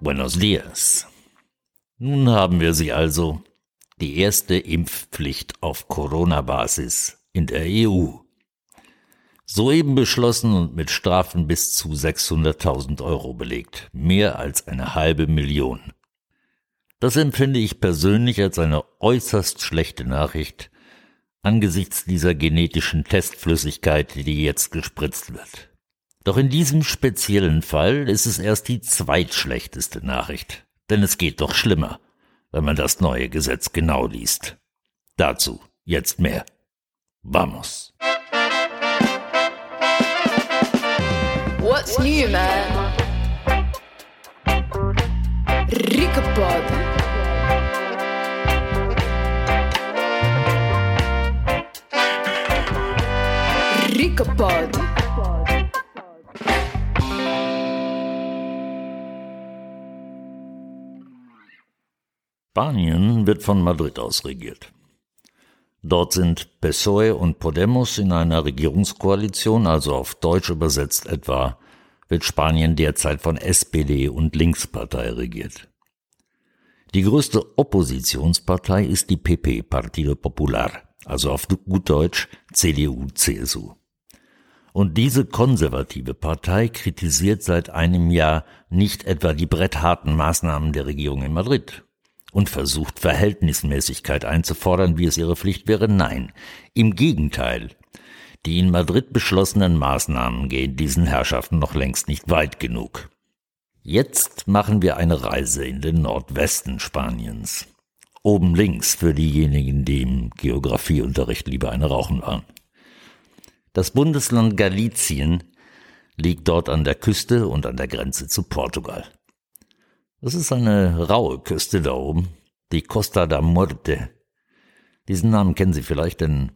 Buenos dias. Nun haben wir sie also, die erste Impfpflicht auf Corona-Basis in der EU. Soeben beschlossen und mit Strafen bis zu 600.000 Euro belegt, mehr als eine halbe Million. Das empfinde ich persönlich als eine äußerst schlechte Nachricht angesichts dieser genetischen Testflüssigkeit, die jetzt gespritzt wird. Doch in diesem speziellen Fall ist es erst die zweitschlechteste Nachricht, denn es geht doch schlimmer, wenn man das neue Gesetz genau liest. Dazu jetzt mehr. Vamos. What's new, man? Rickapod. Spanien wird von Madrid aus regiert. Dort sind PSOE und Podemos in einer Regierungskoalition, also auf Deutsch übersetzt etwa, wird Spanien derzeit von SPD und Linkspartei regiert. Die größte Oppositionspartei ist die PP, Partido Popular, also auf gut Deutsch CDU, CSU. Und diese konservative Partei kritisiert seit einem Jahr nicht etwa die brettharten Maßnahmen der Regierung in Madrid und versucht Verhältnismäßigkeit einzufordern, wie es ihre Pflicht wäre. Nein, im Gegenteil. Die in Madrid beschlossenen Maßnahmen gehen diesen Herrschaften noch längst nicht weit genug. Jetzt machen wir eine Reise in den Nordwesten Spaniens. Oben links für diejenigen, die im Geografieunterricht lieber eine Rauchen waren. Das Bundesland Galizien liegt dort an der Küste und an der Grenze zu Portugal. Das ist eine raue Küste da oben, die Costa da Morte. Diesen Namen kennen Sie vielleicht, denn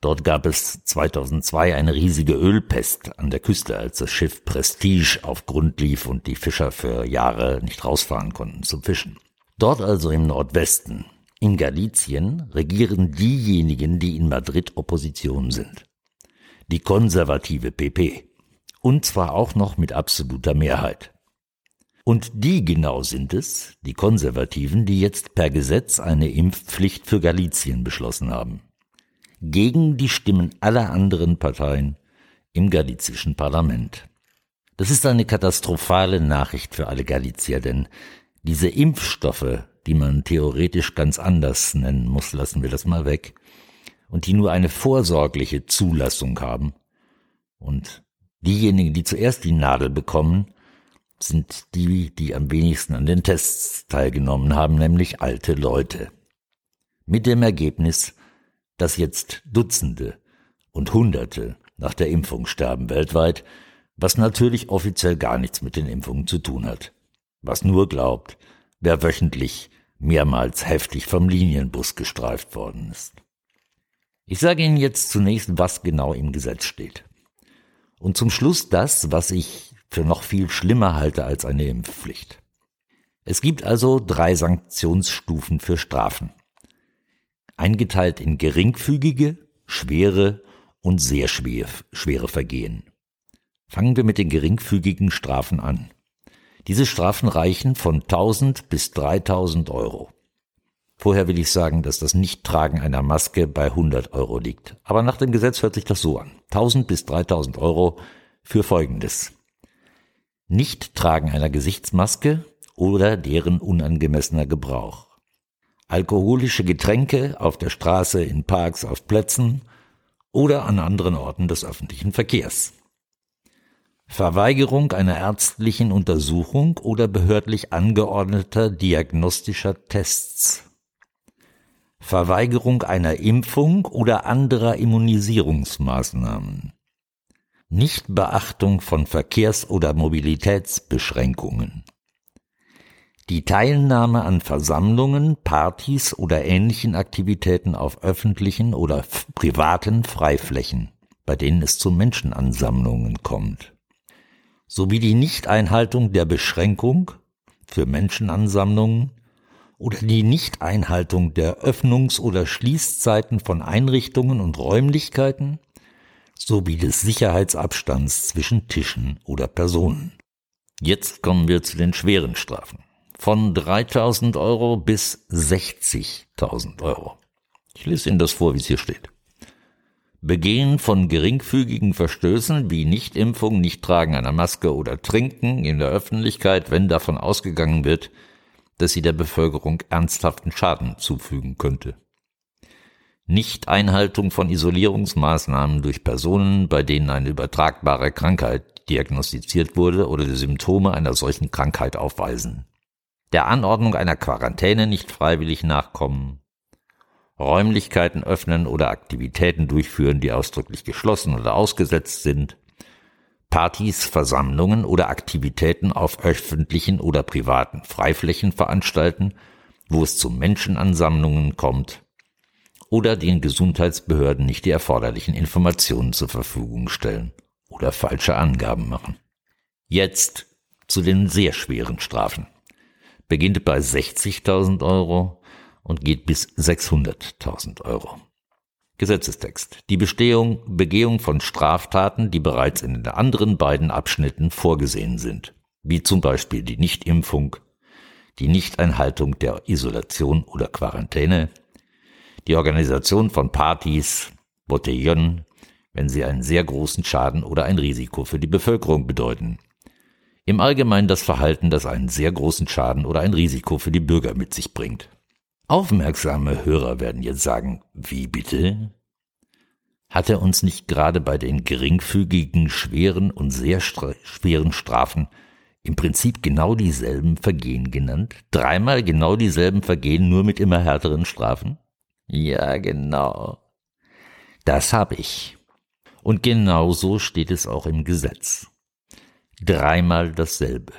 dort gab es 2002 eine riesige Ölpest an der Küste, als das Schiff Prestige auf Grund lief und die Fischer für Jahre nicht rausfahren konnten zum Fischen. Dort also im Nordwesten, in Galizien, regieren diejenigen, die in Madrid Opposition sind. Die konservative PP. Und zwar auch noch mit absoluter Mehrheit. Und die genau sind es, die Konservativen, die jetzt per Gesetz eine Impfpflicht für Galizien beschlossen haben. Gegen die Stimmen aller anderen Parteien im galizischen Parlament. Das ist eine katastrophale Nachricht für alle Galizier, denn diese Impfstoffe, die man theoretisch ganz anders nennen muss, lassen wir das mal weg, und die nur eine vorsorgliche Zulassung haben, und diejenigen, die zuerst die Nadel bekommen, sind die, die am wenigsten an den Tests teilgenommen haben, nämlich alte Leute. Mit dem Ergebnis, dass jetzt Dutzende und Hunderte nach der Impfung sterben weltweit, was natürlich offiziell gar nichts mit den Impfungen zu tun hat. Was nur glaubt, wer wöchentlich mehrmals heftig vom Linienbus gestreift worden ist. Ich sage Ihnen jetzt zunächst, was genau im Gesetz steht. Und zum Schluss das, was ich für noch viel schlimmer halte als eine Impfpflicht. Es gibt also drei Sanktionsstufen für Strafen. Eingeteilt in geringfügige, schwere und sehr schwer, schwere Vergehen. Fangen wir mit den geringfügigen Strafen an. Diese Strafen reichen von 1000 bis 3000 Euro. Vorher will ich sagen, dass das Nichttragen einer Maske bei 100 Euro liegt. Aber nach dem Gesetz hört sich das so an. 1000 bis 3000 Euro für Folgendes. Nichttragen einer Gesichtsmaske oder deren unangemessener Gebrauch. Alkoholische Getränke auf der Straße, in Parks, auf Plätzen oder an anderen Orten des öffentlichen Verkehrs. Verweigerung einer ärztlichen Untersuchung oder behördlich angeordneter diagnostischer Tests. Verweigerung einer Impfung oder anderer Immunisierungsmaßnahmen. Nichtbeachtung von Verkehrs- oder Mobilitätsbeschränkungen. Die Teilnahme an Versammlungen, Partys oder ähnlichen Aktivitäten auf öffentlichen oder privaten Freiflächen, bei denen es zu Menschenansammlungen kommt, sowie die Nichteinhaltung der Beschränkung für Menschenansammlungen oder die Nichteinhaltung der Öffnungs- oder Schließzeiten von Einrichtungen und Räumlichkeiten sowie des Sicherheitsabstands zwischen Tischen oder Personen. Jetzt kommen wir zu den schweren Strafen. Von 3000 Euro bis 60.000 Euro. Ich lese Ihnen das vor, wie es hier steht. Begehen von geringfügigen Verstößen wie Nichtimpfung, Nichttragen einer Maske oder Trinken in der Öffentlichkeit, wenn davon ausgegangen wird, dass sie der Bevölkerung ernsthaften Schaden zufügen könnte. Nichteinhaltung von Isolierungsmaßnahmen durch Personen, bei denen eine übertragbare Krankheit diagnostiziert wurde oder die Symptome einer solchen Krankheit aufweisen. Der Anordnung einer Quarantäne nicht freiwillig nachkommen. Räumlichkeiten öffnen oder Aktivitäten durchführen, die ausdrücklich geschlossen oder ausgesetzt sind. Partys, Versammlungen oder Aktivitäten auf öffentlichen oder privaten Freiflächen veranstalten, wo es zu Menschenansammlungen kommt, oder den Gesundheitsbehörden nicht die erforderlichen Informationen zur Verfügung stellen oder falsche Angaben machen. Jetzt zu den sehr schweren Strafen. Beginnt bei 60.000 Euro und geht bis 600.000 Euro. Gesetzestext. Die Bestehung, Begehung von Straftaten, die bereits in den anderen beiden Abschnitten vorgesehen sind, wie zum Beispiel die Nichtimpfung, die Nichteinhaltung der Isolation oder Quarantäne, die Organisation von Partys, Botellon, wenn sie einen sehr großen Schaden oder ein Risiko für die Bevölkerung bedeuten. Im Allgemeinen das Verhalten, das einen sehr großen Schaden oder ein Risiko für die Bürger mit sich bringt. Aufmerksame Hörer werden jetzt sagen, wie bitte? Hat er uns nicht gerade bei den geringfügigen, schweren und sehr schweren Strafen im Prinzip genau dieselben Vergehen genannt? Dreimal genau dieselben Vergehen, nur mit immer härteren Strafen? Ja, genau. Das habe ich. Und genau so steht es auch im Gesetz. Dreimal dasselbe.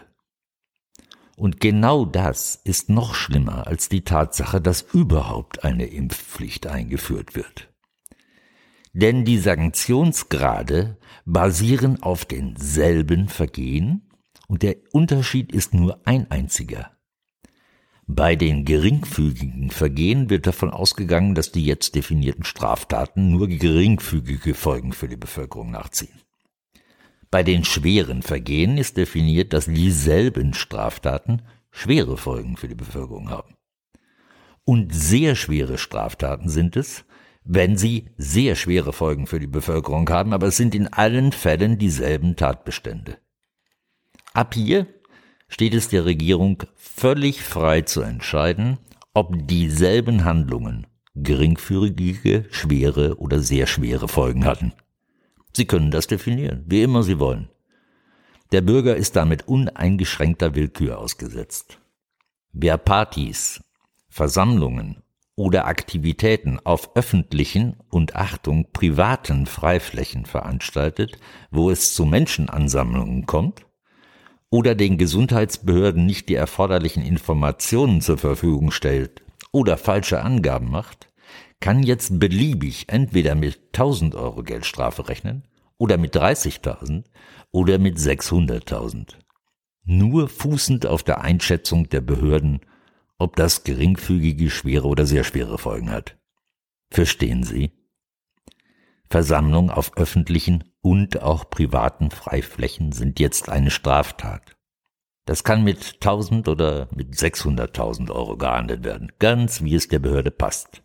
Und genau das ist noch schlimmer als die Tatsache, dass überhaupt eine Impfpflicht eingeführt wird. Denn die Sanktionsgrade basieren auf denselben Vergehen und der Unterschied ist nur ein einziger. Bei den geringfügigen Vergehen wird davon ausgegangen, dass die jetzt definierten Straftaten nur geringfügige Folgen für die Bevölkerung nachziehen. Bei den schweren Vergehen ist definiert, dass dieselben Straftaten schwere Folgen für die Bevölkerung haben. Und sehr schwere Straftaten sind es, wenn sie sehr schwere Folgen für die Bevölkerung haben, aber es sind in allen Fällen dieselben Tatbestände. Ab hier steht es der Regierung völlig frei zu entscheiden, ob dieselben Handlungen geringfügige, schwere oder sehr schwere Folgen hatten. Sie können das definieren, wie immer Sie wollen. Der Bürger ist damit uneingeschränkter Willkür ausgesetzt. Wer Partys, Versammlungen oder Aktivitäten auf öffentlichen und Achtung privaten Freiflächen veranstaltet, wo es zu Menschenansammlungen kommt, oder den Gesundheitsbehörden nicht die erforderlichen Informationen zur Verfügung stellt oder falsche Angaben macht, kann jetzt beliebig entweder mit 1000 Euro Geldstrafe rechnen oder mit 30.000 oder mit 600.000. Nur fußend auf der Einschätzung der Behörden, ob das geringfügige schwere oder sehr schwere Folgen hat. Verstehen Sie? Versammlung auf öffentlichen und auch privaten Freiflächen sind jetzt eine Straftat. Das kann mit 1000 oder mit 600.000 Euro geahndet werden, ganz wie es der Behörde passt.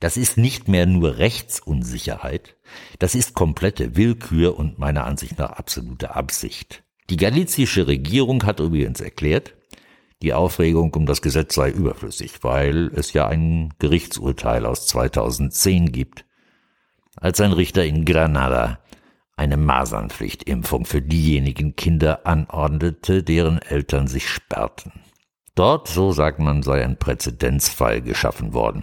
Das ist nicht mehr nur Rechtsunsicherheit, das ist komplette Willkür und meiner Ansicht nach absolute Absicht. Die galizische Regierung hat übrigens erklärt, die Aufregung um das Gesetz sei überflüssig, weil es ja ein Gerichtsurteil aus 2010 gibt, als ein Richter in Granada eine Masernpflichtimpfung für diejenigen Kinder anordnete, deren Eltern sich sperrten. Dort, so sagt man, sei ein Präzedenzfall geschaffen worden.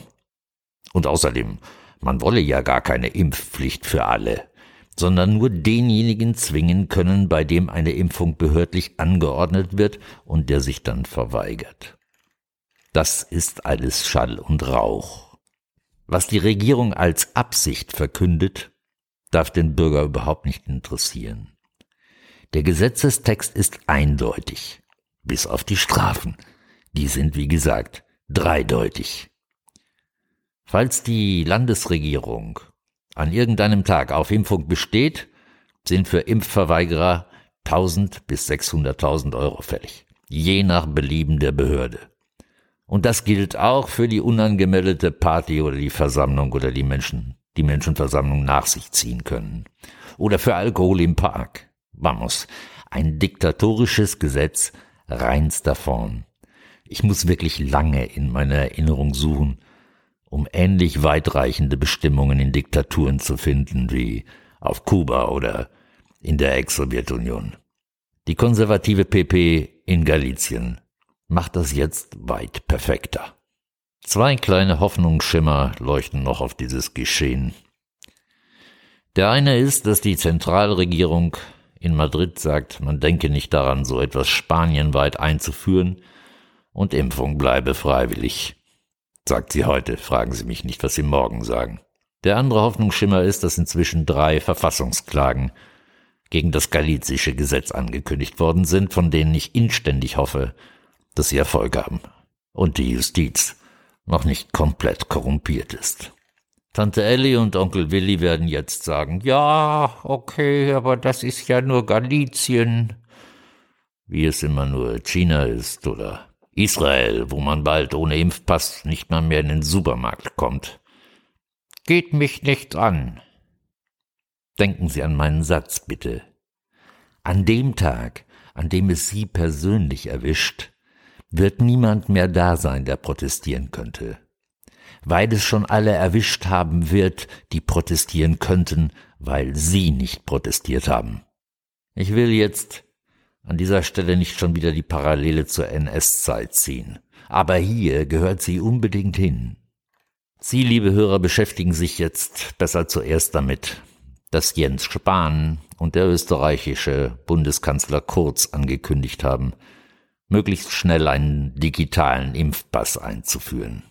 Und außerdem, man wolle ja gar keine Impfpflicht für alle, sondern nur denjenigen zwingen können, bei dem eine Impfung behördlich angeordnet wird und der sich dann verweigert. Das ist alles Schall und Rauch. Was die Regierung als Absicht verkündet, darf den Bürger überhaupt nicht interessieren. Der Gesetzestext ist eindeutig, bis auf die Strafen. die sind, wie gesagt, dreideutig. Falls die Landesregierung an irgendeinem Tag auf Impfung besteht, sind für Impfverweigerer 1000 bis 600.000 Euro fällig, je nach Belieben der Behörde. Und das gilt auch für die unangemeldete Party oder die Versammlung oder die Menschen, die Menschenversammlung nach sich ziehen können. Oder für Alkohol im Park. Vamos, ein diktatorisches Gesetz reinster Form. Ich muss wirklich lange in meiner Erinnerung suchen, um ähnlich weitreichende Bestimmungen in Diktaturen zu finden wie auf Kuba oder in der Ex-Sowjetunion. Die konservative PP in Galizien macht das jetzt weit perfekter. Zwei kleine Hoffnungsschimmer leuchten noch auf dieses Geschehen. Der eine ist, dass die Zentralregierung in Madrid sagt, man denke nicht daran, so etwas spanienweit einzuführen und Impfung bleibe freiwillig. Sagt sie heute, fragen Sie mich nicht, was Sie morgen sagen. Der andere Hoffnungsschimmer ist, dass inzwischen drei Verfassungsklagen gegen das galizische Gesetz angekündigt worden sind, von denen ich inständig hoffe, dass sie Erfolg haben und die Justiz noch nicht komplett korrumpiert ist. Tante Ellie und Onkel Willi werden jetzt sagen, ja, okay, aber das ist ja nur Galizien, wie es immer nur China ist oder Israel, wo man bald ohne Impfpass nicht mal mehr in den Supermarkt kommt. Geht mich nicht an. Denken Sie an meinen Satz, bitte. An dem Tag, an dem es Sie persönlich erwischt, wird niemand mehr da sein, der protestieren könnte. Weil es schon alle erwischt haben wird, die protestieren könnten, weil Sie nicht protestiert haben. Ich will jetzt an dieser Stelle nicht schon wieder die Parallele zur NS-Zeit ziehen. Aber hier gehört sie unbedingt hin. Sie, liebe Hörer, beschäftigen sich jetzt besser zuerst damit, dass Jens Spahn und der österreichische Bundeskanzler Kurz angekündigt haben, möglichst schnell einen digitalen Impfpass einzuführen.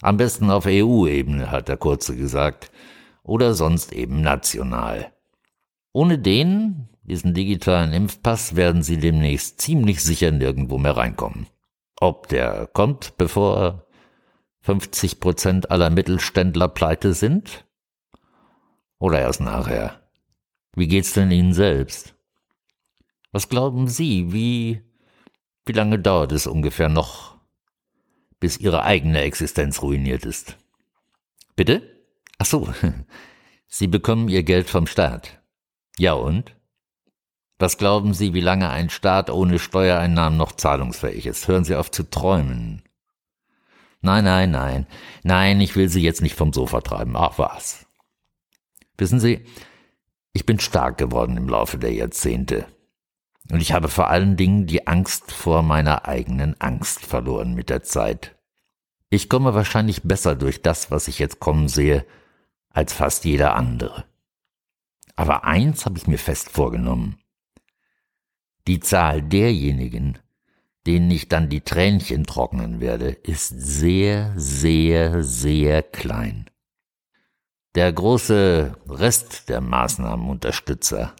Am besten auf EU-Ebene, hat der Kurze gesagt, oder sonst eben national. Ohne den diesen digitalen Impfpass werden Sie demnächst ziemlich sicher nirgendwo mehr reinkommen. Ob der kommt, bevor 50 Prozent aller Mittelständler pleite sind? Oder erst nachher? Wie geht's denn Ihnen selbst? Was glauben Sie, wie, wie lange dauert es ungefähr noch, bis Ihre eigene Existenz ruiniert ist? Bitte? Ach so, Sie bekommen Ihr Geld vom Staat. Ja und? Was glauben Sie, wie lange ein Staat ohne Steuereinnahmen noch zahlungsfähig ist? Hören Sie auf zu träumen. Nein, nein, nein, nein, ich will Sie jetzt nicht vom Sofa treiben. Ach was. Wissen Sie, ich bin stark geworden im Laufe der Jahrzehnte. Und ich habe vor allen Dingen die Angst vor meiner eigenen Angst verloren mit der Zeit. Ich komme wahrscheinlich besser durch das, was ich jetzt kommen sehe, als fast jeder andere. Aber eins habe ich mir fest vorgenommen. Die Zahl derjenigen, denen ich dann die Tränchen trocknen werde, ist sehr, sehr, sehr klein. Der große Rest der Maßnahmenunterstützer,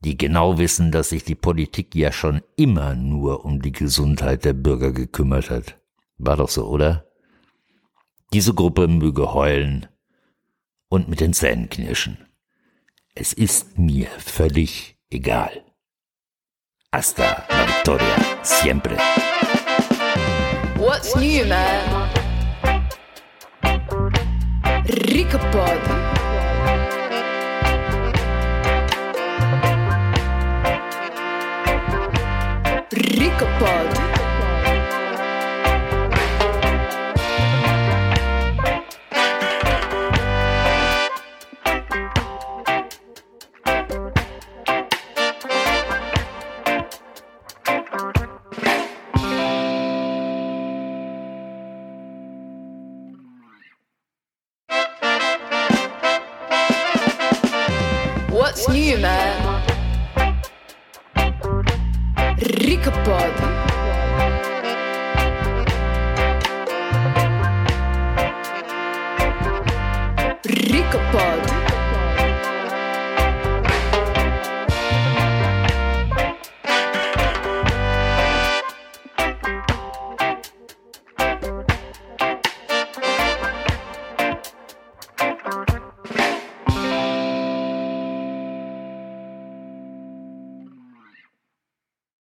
die genau wissen, dass sich die Politik ja schon immer nur um die Gesundheit der Bürger gekümmert hat. War doch so, oder? Diese Gruppe möge heulen und mit den Zähnen knirschen. Es ist mir völlig egal. Hasta la victoria, siempre. What's new, man? Ricapod. Ricapod. What's